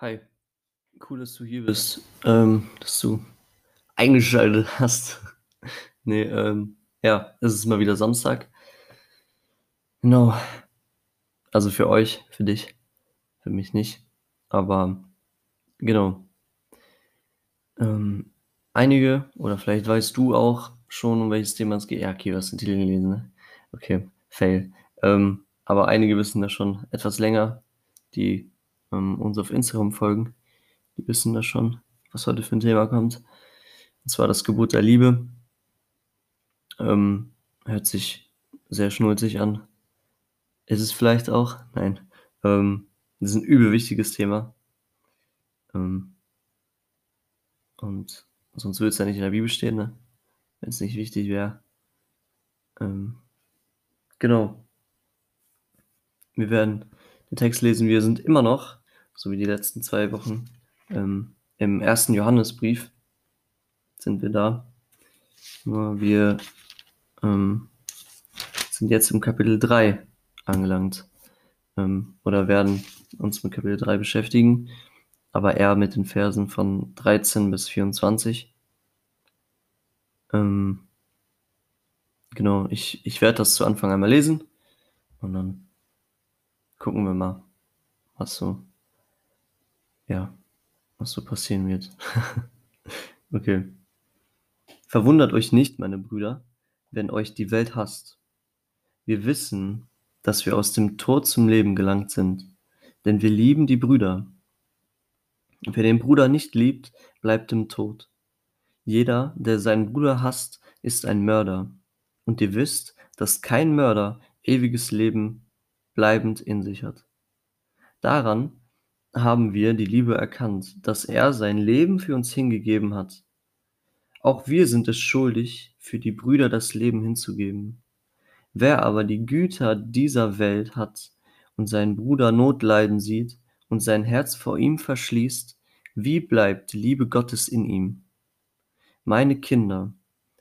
Hi, cool, dass du hier bist, ähm, dass du eingeschaltet hast. Ne, ähm, ja, es ist mal wieder Samstag. Genau. Also für euch, für dich, für mich nicht, aber genau. Ähm, einige oder vielleicht weißt du auch schon, um welches Thema es geht. Ja, okay, du hast den Titel gelesen, ne? Okay, Fail. Ähm, aber einige wissen das schon etwas länger, die ähm, uns auf Instagram folgen. Die wissen das schon, was heute für ein Thema kommt. Und zwar das Gebot der Liebe. Ähm, hört sich sehr schnulzig an. Ist es vielleicht auch? Nein. Ähm, das ist ein übel wichtiges Thema. Ähm, und sonst würde es ja nicht in der Bibel stehen, ne? wenn es nicht wichtig wäre. Ähm, genau. Wir werden den Text lesen. Wir sind immer noch, so wie die letzten zwei Wochen, ähm, im ersten Johannesbrief sind wir da. Nur wir ähm, sind jetzt im Kapitel 3 angelangt ähm, oder werden uns mit Kapitel 3 beschäftigen, aber eher mit den Versen von 13 bis 24. Ähm, genau, ich, ich werde das zu Anfang einmal lesen und dann gucken wir mal, was so, ja, was so passieren wird. okay. Verwundert euch nicht, meine Brüder, wenn euch die Welt hasst. Wir wissen, dass wir aus dem Tod zum Leben gelangt sind, denn wir lieben die Brüder. Wer den Bruder nicht liebt, bleibt im Tod. Jeder, der seinen Bruder hasst, ist ein Mörder. Und ihr wisst, dass kein Mörder ewiges Leben bleibend in sich hat. Daran haben wir die Liebe erkannt, dass er sein Leben für uns hingegeben hat. Auch wir sind es schuldig, für die Brüder das Leben hinzugeben. Wer aber die Güter dieser Welt hat und seinen Bruder Notleiden sieht und sein Herz vor ihm verschließt, wie bleibt die Liebe Gottes in ihm? Meine Kinder,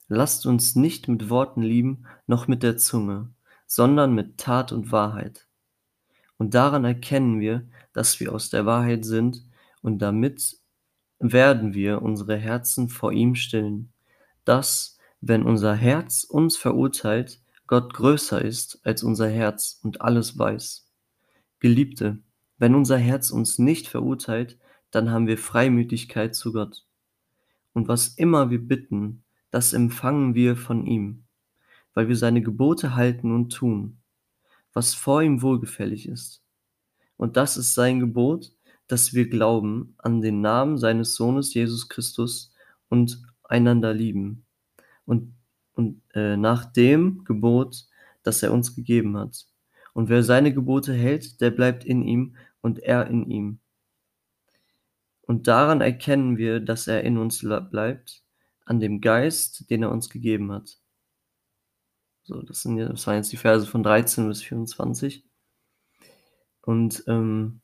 lasst uns nicht mit Worten lieben, noch mit der Zunge, sondern mit Tat und Wahrheit. Und daran erkennen wir, dass wir aus der Wahrheit sind, und damit werden wir unsere Herzen vor ihm stillen, dass, wenn unser Herz uns verurteilt, Gott größer ist als unser Herz und alles weiß. Geliebte, wenn unser Herz uns nicht verurteilt, dann haben wir Freimütigkeit zu Gott. Und was immer wir bitten, das empfangen wir von ihm, weil wir seine Gebote halten und tun, was vor ihm wohlgefällig ist. Und das ist sein Gebot, dass wir glauben an den Namen seines Sohnes Jesus Christus und einander lieben. Und, und äh, nach dem Gebot, das er uns gegeben hat. Und wer seine Gebote hält, der bleibt in ihm und er in ihm. Und daran erkennen wir, dass er in uns bleibt, an dem Geist, den er uns gegeben hat. So, das, sind, das waren jetzt die Verse von 13 bis 24. Und ähm,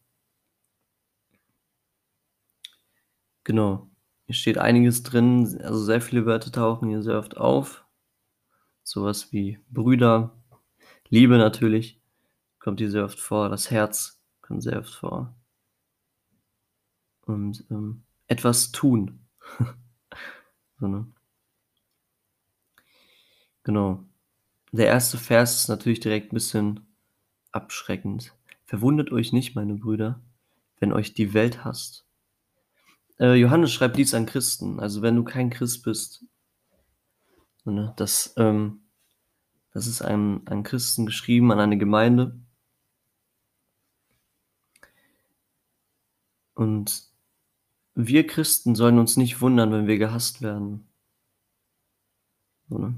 genau, hier steht einiges drin, also sehr viele Wörter tauchen hier sehr oft auf. Sowas wie Brüder, Liebe natürlich, kommt hier sehr oft vor, das Herz kommt sehr oft vor und ähm, etwas tun. so, ne? Genau. Der erste Vers ist natürlich direkt ein bisschen abschreckend. Verwundert euch nicht, meine Brüder, wenn euch die Welt hasst. Äh, Johannes schreibt dies an Christen. Also wenn du kein Christ bist, so, ne, das, ähm, das ist einem, an Christen geschrieben, an eine Gemeinde. Und wir Christen sollen uns nicht wundern, wenn wir gehasst werden. Ne?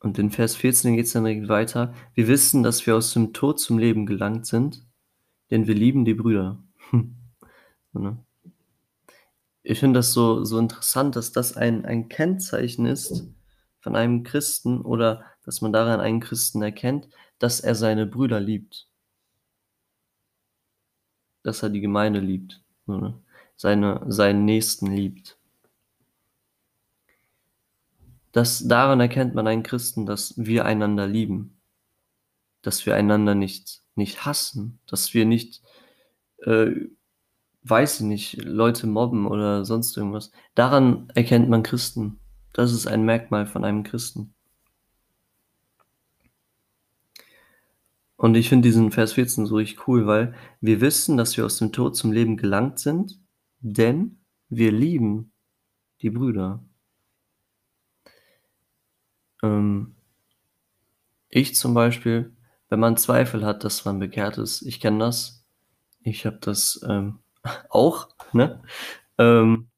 Und in Vers 14 geht es dann direkt weiter. Wir wissen, dass wir aus dem Tod zum Leben gelangt sind, denn wir lieben die Brüder. Ne? Ich finde das so, so interessant, dass das ein, ein Kennzeichen ist von einem Christen oder dass man daran einen Christen erkennt, dass er seine Brüder liebt dass er die Gemeinde liebt, ne? seine, seinen Nächsten liebt. Das, daran erkennt man einen Christen, dass wir einander lieben, dass wir einander nicht, nicht hassen, dass wir nicht, äh, weiß ich nicht, Leute mobben oder sonst irgendwas. Daran erkennt man Christen. Das ist ein Merkmal von einem Christen. Und ich finde diesen Vers 14 so richtig cool, weil wir wissen, dass wir aus dem Tod zum Leben gelangt sind, denn wir lieben die Brüder. Ähm, ich zum Beispiel, wenn man Zweifel hat, dass man bekehrt ist, ich kenne das. Ich habe das ähm, auch, ne? Ähm,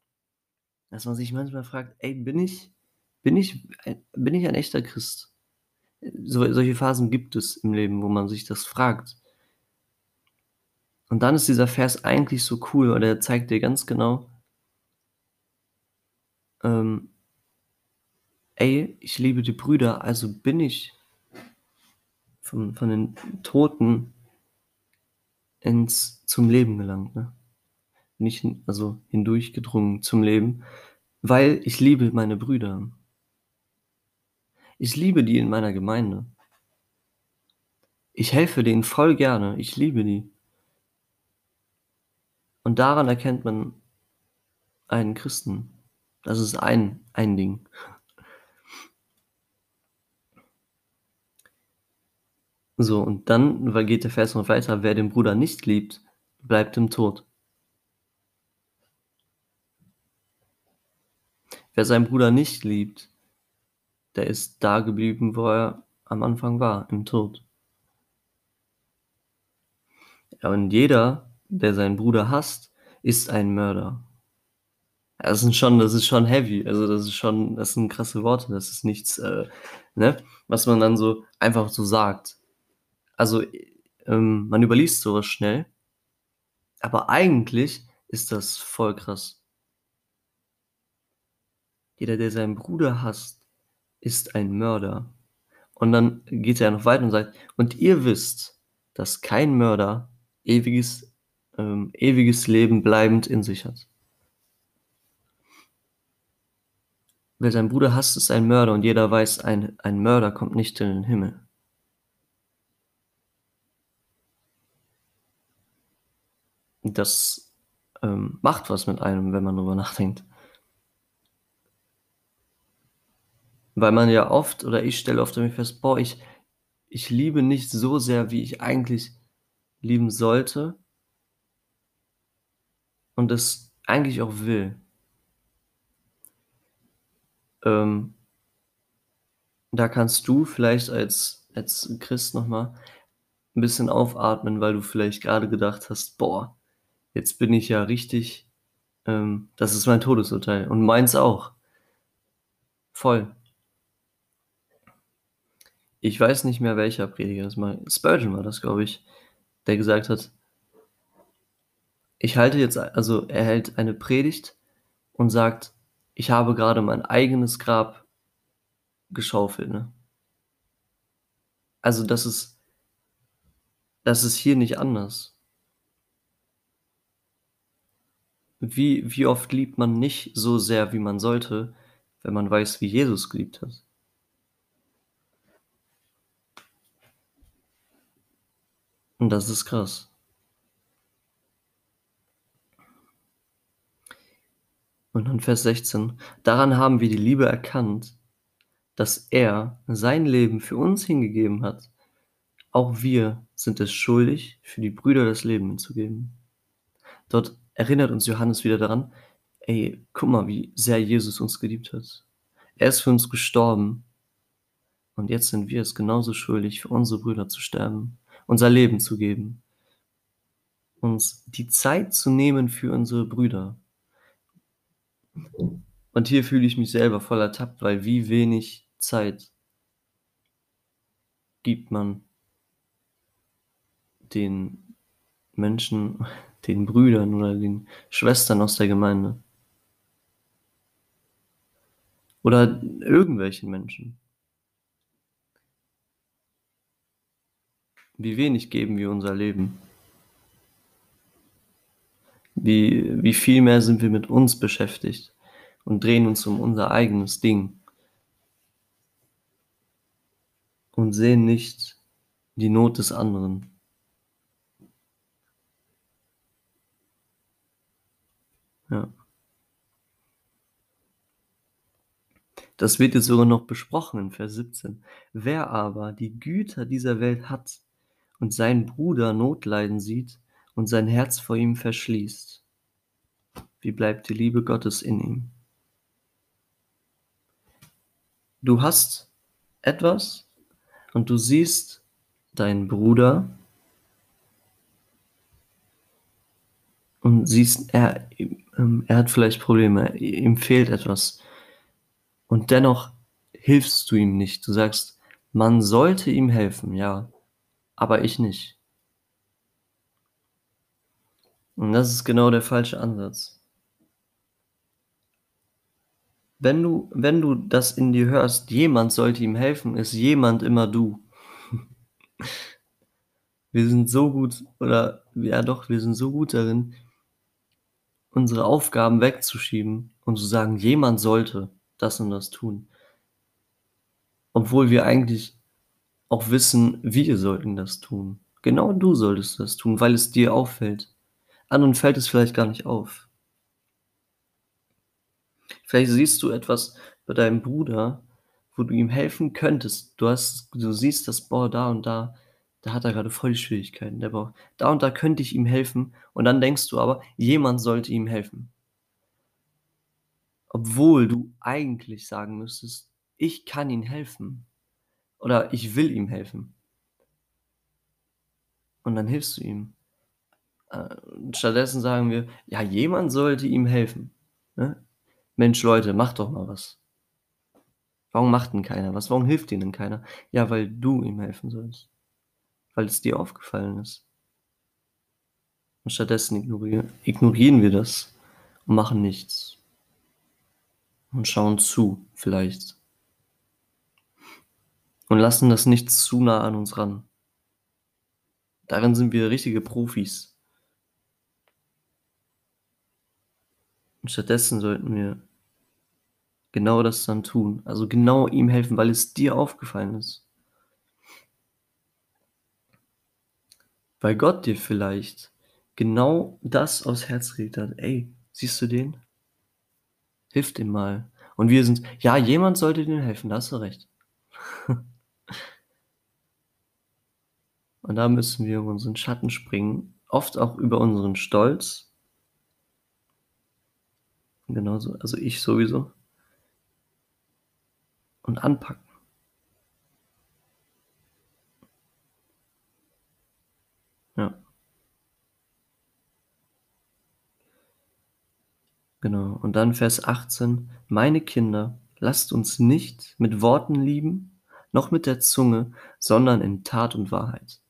dass man sich manchmal fragt, ey, bin ich, bin ich, bin ich ein echter Christ? So, solche Phasen gibt es im Leben, wo man sich das fragt. Und dann ist dieser Vers eigentlich so cool, weil er zeigt dir ganz genau, ähm, ey, ich liebe die Brüder, also bin ich von, von den Toten ins, zum Leben gelangt, ne? Nicht, also hindurchgedrungen zum Leben, weil ich liebe meine Brüder. Ich liebe die in meiner Gemeinde. Ich helfe denen voll gerne. Ich liebe die. Und daran erkennt man einen Christen. Das ist ein, ein Ding. So, und dann geht der Vers noch weiter. Wer den Bruder nicht liebt, bleibt im Tod. Wer seinen Bruder nicht liebt, der ist da geblieben, wo er am Anfang war, im Tod. Und jeder, der seinen Bruder hasst, ist ein Mörder. Das ist schon, das ist schon heavy. Also das ist schon, das sind krasse Worte. Das ist nichts, äh, ne, was man dann so einfach so sagt. Also ähm, man überliest sowas schnell, aber eigentlich ist das voll krass. Jeder, der seinen Bruder hasst, ist ein Mörder. Und dann geht er noch weiter und sagt, und ihr wisst, dass kein Mörder ewiges, ähm, ewiges Leben bleibend in sich hat. Wer seinen Bruder hasst, ist ein Mörder und jeder weiß, ein, ein Mörder kommt nicht in den Himmel. Das ähm, macht was mit einem, wenn man darüber nachdenkt. Weil man ja oft, oder ich stelle oft damit fest, boah, ich, ich liebe nicht so sehr, wie ich eigentlich lieben sollte und es eigentlich auch will. Ähm, da kannst du vielleicht als, als Christ nochmal ein bisschen aufatmen, weil du vielleicht gerade gedacht hast, boah, jetzt bin ich ja richtig, ähm, das ist mein Todesurteil und meins auch. Voll. Ich weiß nicht mehr, welcher Prediger das mal, Spurgeon war das, glaube ich, der gesagt hat, ich halte jetzt, also er hält eine Predigt und sagt, ich habe gerade mein eigenes Grab geschaufelt, ne? Also das ist, das ist hier nicht anders. Wie, wie oft liebt man nicht so sehr, wie man sollte, wenn man weiß, wie Jesus geliebt hat? Und das ist krass. Und dann Vers 16. Daran haben wir die Liebe erkannt, dass er sein Leben für uns hingegeben hat. Auch wir sind es schuldig, für die Brüder das Leben hinzugeben. Dort erinnert uns Johannes wieder daran, ey, guck mal, wie sehr Jesus uns geliebt hat. Er ist für uns gestorben. Und jetzt sind wir es genauso schuldig, für unsere Brüder zu sterben, unser Leben zu geben, uns die Zeit zu nehmen für unsere Brüder. Und hier fühle ich mich selber voll ertappt, weil wie wenig Zeit gibt man den Menschen, den Brüdern oder den Schwestern aus der Gemeinde. Oder irgendwelchen Menschen. Wie wenig geben wir unser Leben? Wie, wie viel mehr sind wir mit uns beschäftigt und drehen uns um unser eigenes Ding und sehen nicht die Not des anderen. Ja. Das wird jetzt sogar noch besprochen in Vers 17. Wer aber die Güter dieser Welt hat und seinen Bruder Notleiden sieht und sein Herz vor ihm verschließt, wie bleibt die Liebe Gottes in ihm? Du hast etwas und du siehst deinen Bruder und siehst, er, ähm, er hat vielleicht Probleme, ihm fehlt etwas. Und dennoch hilfst du ihm nicht. Du sagst, man sollte ihm helfen, ja, aber ich nicht. Und das ist genau der falsche Ansatz. Wenn du, wenn du das in dir hörst, jemand sollte ihm helfen, ist jemand immer du. Wir sind so gut, oder ja doch, wir sind so gut darin, unsere Aufgaben wegzuschieben und zu sagen, jemand sollte das und das tun. Obwohl wir eigentlich auch wissen, wir sollten das tun. Genau du solltest das tun, weil es dir auffällt. Anderen fällt es vielleicht gar nicht auf. Vielleicht siehst du etwas bei deinem Bruder, wo du ihm helfen könntest. Du hast, du siehst das, boah, da und da, da hat er gerade voll die Schwierigkeiten. Der braucht, da und da könnte ich ihm helfen. Und dann denkst du aber, jemand sollte ihm helfen. Obwohl du eigentlich sagen müsstest, ich kann ihm helfen. Oder ich will ihm helfen. Und dann hilfst du ihm. Äh, stattdessen sagen wir, ja, jemand sollte ihm helfen. Ne? Mensch, Leute, macht doch mal was. Warum macht denn keiner was? Warum hilft ihnen keiner? Ja, weil du ihm helfen sollst. Weil es dir aufgefallen ist. Und stattdessen ignorieren, wir das und machen nichts. Und schauen zu, vielleicht. Und lassen das nicht zu nah an uns ran. Darin sind wir richtige Profis. Und stattdessen sollten wir genau das dann tun. Also genau ihm helfen, weil es dir aufgefallen ist. Weil Gott dir vielleicht genau das aufs Herz gelegt hat. Ey, siehst du den? Hilf dem mal. Und wir sind, ja, jemand sollte dir helfen, da hast du recht. Und da müssen wir über unseren Schatten springen, oft auch über unseren Stolz, Genauso, also ich sowieso. Und anpacken. Ja. Genau. Und dann Vers 18. Meine Kinder, lasst uns nicht mit Worten lieben, noch mit der Zunge, sondern in Tat und Wahrheit.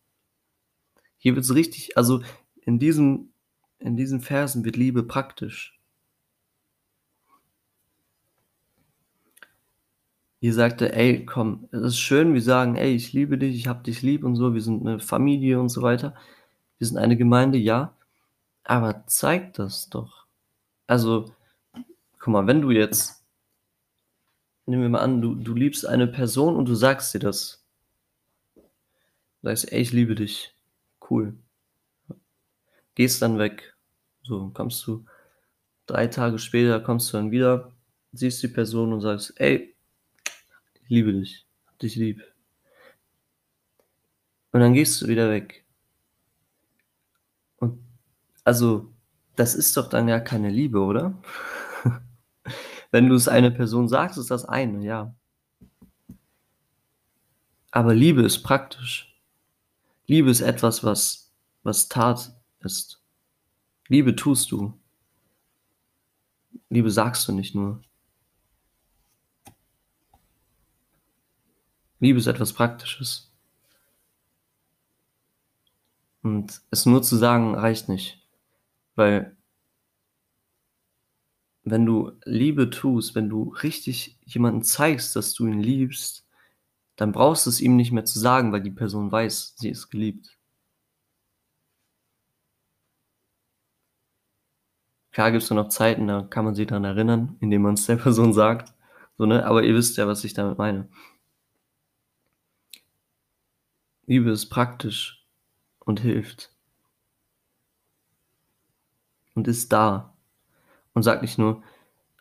Hier wird es richtig, also in diesem, in diesen Versen wird Liebe praktisch. Ihr sagte, ey, komm, es ist schön, wir sagen, ey, ich liebe dich, ich hab dich lieb und so, wir sind eine Familie und so weiter. Wir sind eine Gemeinde, ja. Aber zeig das doch. Also, guck mal, wenn du jetzt, nehmen wir mal an, du, du liebst eine Person und du sagst dir das. Du sagst, ey, ich liebe dich. Cool. Gehst dann weg. So, kommst du drei Tage später, kommst du dann wieder, siehst die Person und sagst, ey, liebe dich, hab dich lieb. Und dann gehst du wieder weg. Also, das ist doch dann ja keine Liebe, oder? Wenn du es einer Person sagst, ist das eine, ja. Aber Liebe ist praktisch. Liebe ist etwas, was, was Tat ist. Liebe tust du. Liebe sagst du nicht nur. Liebe ist etwas Praktisches. Und es nur zu sagen reicht nicht. Weil wenn du Liebe tust, wenn du richtig jemanden zeigst, dass du ihn liebst, dann brauchst du es ihm nicht mehr zu sagen, weil die Person weiß, sie ist geliebt. Klar gibt es noch Zeiten, da kann man sich daran erinnern, indem man es der Person sagt. So, ne? Aber ihr wisst ja, was ich damit meine. Liebe ist praktisch und hilft und ist da. Und sag nicht nur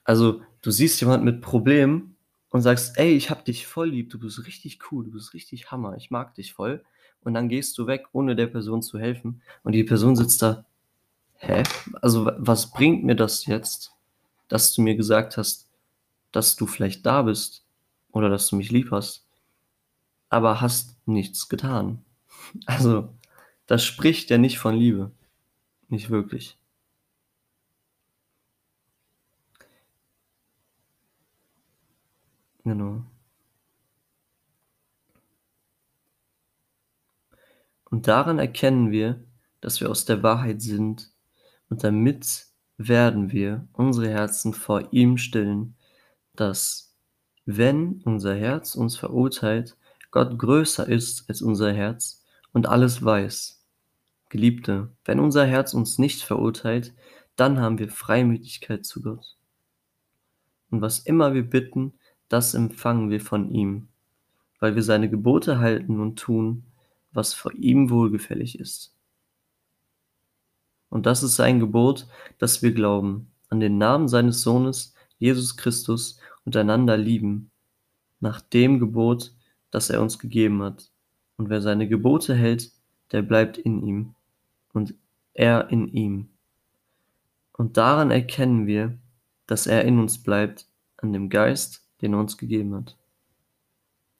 also, du siehst jemanden mit Problemen und sagst: „Ey, ich habe dich voll lieb, du bist richtig cool, du bist richtig Hammer, ich mag dich voll.“ Und dann gehst du weg, ohne der Person zu helfen und die Person sitzt da: „Hä? Also, wa was bringt mir das jetzt, dass du mir gesagt hast, dass du vielleicht da bist oder dass du mich lieb hast, aber hast nichts getan?“ Also, das spricht ja nicht von Liebe. Nicht wirklich. Genau. Und daran erkennen wir, dass wir aus der Wahrheit sind, und damit werden wir unsere Herzen vor ihm stillen, dass, wenn unser Herz uns verurteilt, Gott größer ist als unser Herz und alles weiß. Geliebte, wenn unser Herz uns nicht verurteilt, dann haben wir Freimütigkeit zu Gott. Und was immer wir bitten, das empfangen wir von ihm, weil wir seine Gebote halten und tun, was vor ihm wohlgefällig ist. Und das ist sein Gebot, dass wir glauben an den Namen seines Sohnes, Jesus Christus, und einander lieben, nach dem Gebot, das er uns gegeben hat. Und wer seine Gebote hält, der bleibt in ihm und er in ihm. Und daran erkennen wir, dass er in uns bleibt, an dem Geist, den er uns gegeben hat.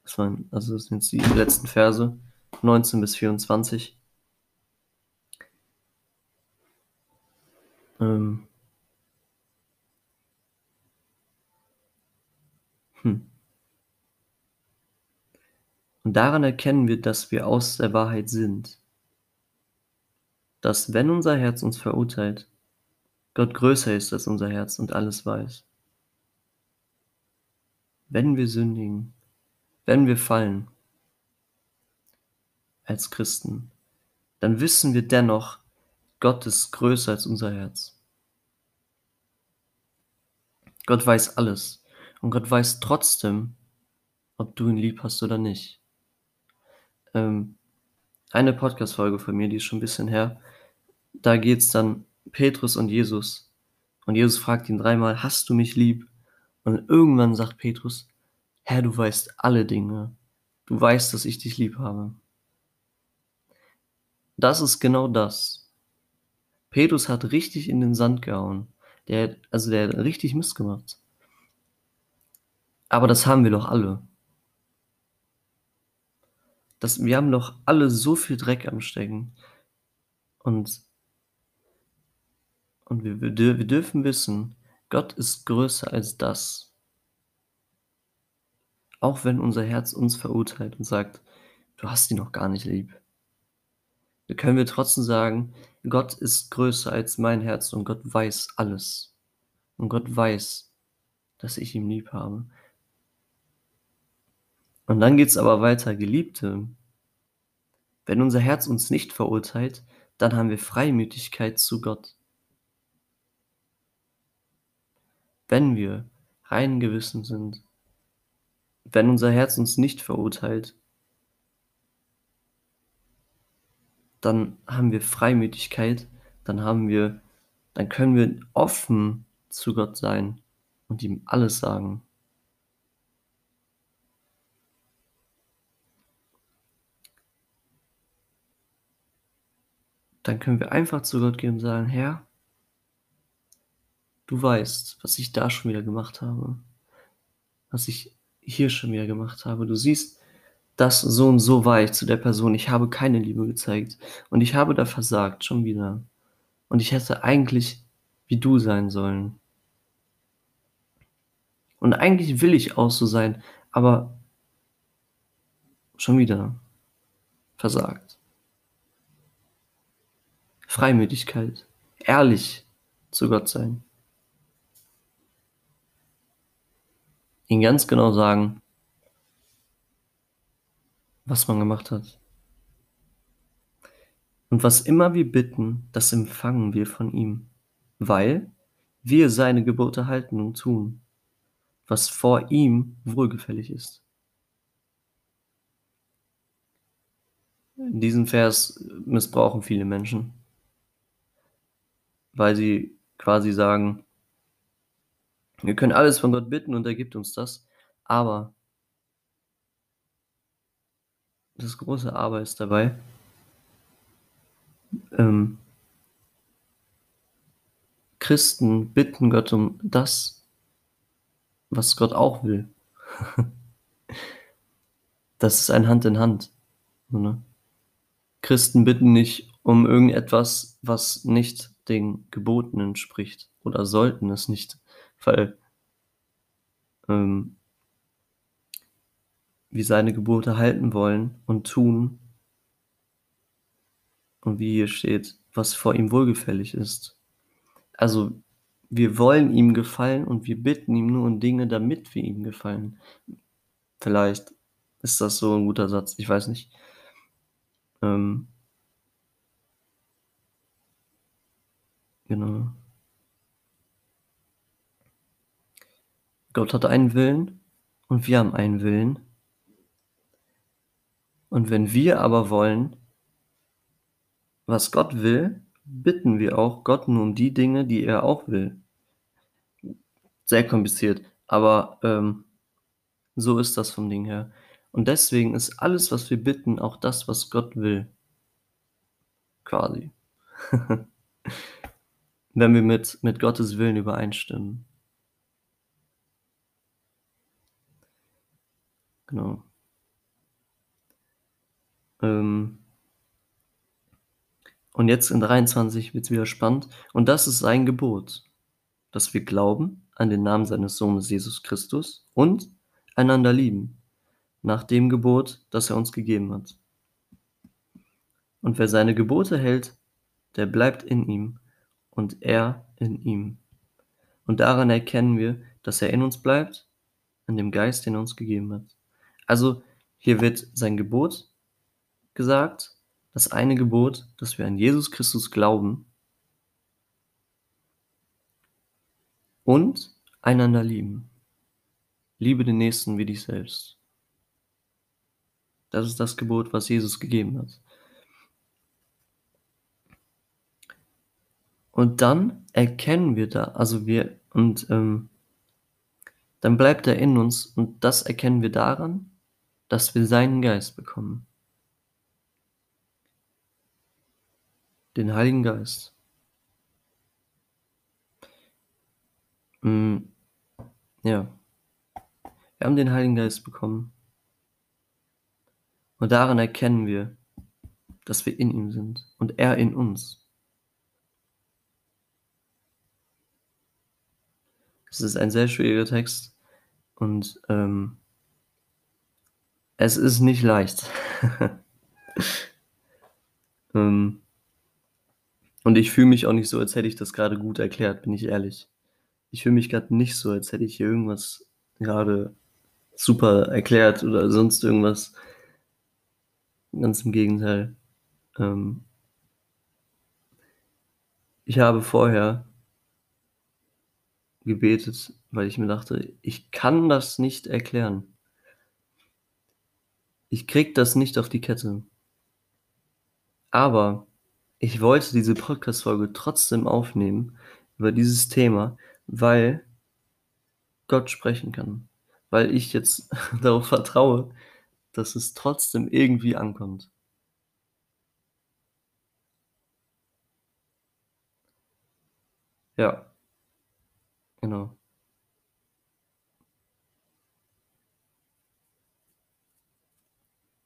Das waren, also das sind die letzten Verse, 19 bis 24. Ähm. Hm. Und daran erkennen wir, dass wir aus der Wahrheit sind. Dass, wenn unser Herz uns verurteilt, Gott größer ist als unser Herz und alles weiß. Wenn wir sündigen, wenn wir fallen als Christen, dann wissen wir dennoch, Gott ist größer als unser Herz. Gott weiß alles und Gott weiß trotzdem, ob du ihn lieb hast oder nicht. Ähm, eine Podcast-Folge von mir, die ist schon ein bisschen her, da geht's dann Petrus und Jesus. Und Jesus fragt ihn dreimal, hast du mich lieb? Und irgendwann sagt Petrus, Herr, du weißt alle Dinge. Du weißt, dass ich dich lieb habe. Das ist genau das. Petrus hat richtig in den Sand gehauen. Der, also der hat richtig Mist gemacht. Aber das haben wir doch alle. Das, wir haben doch alle so viel Dreck am Stecken. Und, und wir, wir, wir dürfen wissen, Gott ist größer als das. Auch wenn unser Herz uns verurteilt und sagt, du hast ihn noch gar nicht lieb. Da können wir trotzdem sagen, Gott ist größer als mein Herz und Gott weiß alles. Und Gott weiß, dass ich ihn lieb habe. Und dann geht es aber weiter, Geliebte. Wenn unser Herz uns nicht verurteilt, dann haben wir Freimütigkeit zu Gott. Wenn wir rein Gewissen sind, wenn unser Herz uns nicht verurteilt, dann haben wir Freimütigkeit, dann haben wir, dann können wir offen zu Gott sein und ihm alles sagen. Dann können wir einfach zu Gott gehen und sagen, Herr, du weißt, was ich da schon wieder gemacht habe, was ich hier schon wieder gemacht habe. Du siehst, das so und so war ich zu der Person. Ich habe keine Liebe gezeigt und ich habe da versagt, schon wieder. Und ich hätte eigentlich wie du sein sollen. Und eigentlich will ich auch so sein, aber schon wieder versagt. Freimütigkeit, ehrlich zu Gott sein. Ihn ganz genau sagen, was man gemacht hat. Und was immer wir bitten, das empfangen wir von ihm, weil wir seine Gebote halten und tun, was vor ihm wohlgefällig ist. Diesen Vers missbrauchen viele Menschen, weil sie quasi sagen, Wir können alles von Gott bitten und er gibt uns das, aber das große Aber ist dabei, ähm, Christen bitten Gott um das, was Gott auch will. das ist ein Hand in Hand. Ne? Christen bitten nicht um irgendetwas, was nicht den Geboten entspricht oder sollten es nicht, weil ähm, wir seine Gebote halten wollen und tun und wie hier steht, was vor ihm wohlgefällig ist. Also wir wollen ihm gefallen und wir bitten ihm nur um Dinge, damit wir ihm gefallen. Vielleicht ist das so ein guter Satz, ich weiß nicht. Ähm, genau. Gott hat einen Willen und wir haben einen Willen. Und wenn wir aber wollen, was Gott will, bitten wir auch Gott nur um die Dinge, die er auch will. Sehr kompliziert, aber ähm, so ist das vom Ding her. Und deswegen ist alles, was wir bitten, auch das, was Gott will. Quasi. Wenn wir mit, mit Gottes Willen übereinstimmen. Genau. Ähm, und jetzt in 23 wird es wieder spannend. Und das ist sein Gebot, dass wir glauben an den Namen seines Sohnes Jesus Christus und einander lieben, nach dem Gebot, das er uns gegeben hat. Und wer seine Gebote hält, der bleibt in ihm und er in ihm. Und daran erkennen wir, dass er in uns bleibt, an dem Geist, den er uns gegeben hat. Also hier wird sein Gebot gesagt, das eine Gebot, dass wir an Jesus Christus glauben und einander lieben. Liebe den Nächsten wie dich selbst. Das ist das Gebot, was Jesus gegeben hat. Und dann erkennen wir da, also wir, und ähm, dann bleibt er in uns und das erkennen wir daran, dass wir seinen Geist bekommen. Den Heiligen Geist. Mm, ja. Wir haben den Heiligen Geist bekommen. Und daran erkennen wir, dass wir in ihm sind und er in uns. Es ist ein sehr schwieriger Text und ähm, es ist nicht leicht. ähm, und ich fühle mich auch nicht so, als hätte ich das gerade gut erklärt, bin ich ehrlich. Ich fühle mich gerade nicht so, als hätte ich hier irgendwas gerade super erklärt oder sonst irgendwas. Ganz im Gegenteil. Ähm, ich habe vorher gebetet, weil ich mir dachte, ich kann das nicht erklären. Ich krieg das nicht auf die Kette. Aber ich wollte diese Podcast-Folge trotzdem aufnehmen über dieses Thema, weil Gott sprechen kann. Weil ich jetzt darauf vertraue, dass es trotzdem irgendwie ankommt. Ja. Genau.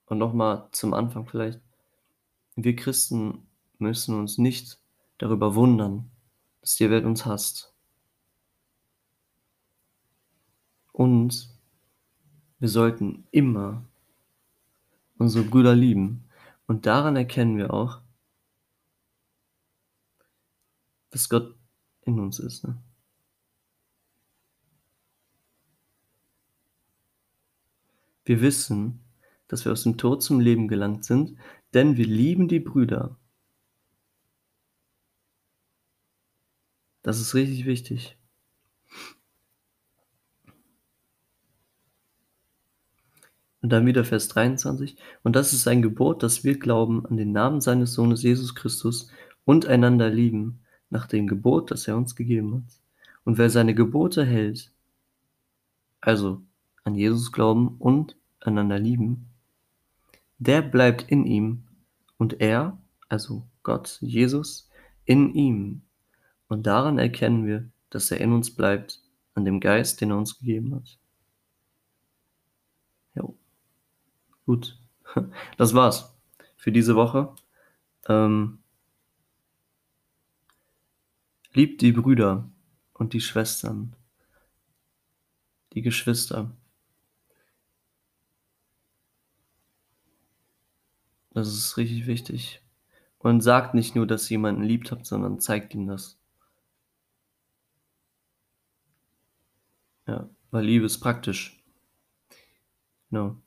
Und nochmal zum Anfang vielleicht. Wir Christen müssen uns nicht darüber wundern, dass die Welt uns hasst. Und wir sollten immer unsere Brüder lieben. Und daran erkennen wir auch, dass Gott in uns ist. Ne? Wir wissen, dass wir aus dem Tod zum Leben gelangt sind, denn wir lieben die Brüder Das ist richtig wichtig. Und dann wieder Vers 23. Und das ist ein Gebot, dass wir glauben an den Namen seines Sohnes Jesus Christus und einander lieben, nach dem Gebot, das er uns gegeben hat. Und wer seine Gebote hält, also an Jesus glauben und einander lieben, der bleibt in ihm und er, also Gott, Jesus, in ihm. Und daran erkennen wir, dass er in uns bleibt, an dem Geist, den er uns gegeben hat. Jo. Gut. Das war's für diese Woche. Ähm, liebt die Brüder und die Schwestern, die Geschwister. Das ist richtig wichtig. Und sagt nicht nur, dass ihr jemanden liebt habt, sondern zeigt ihm das. Ja, weil Liebe ist praktisch. Genau.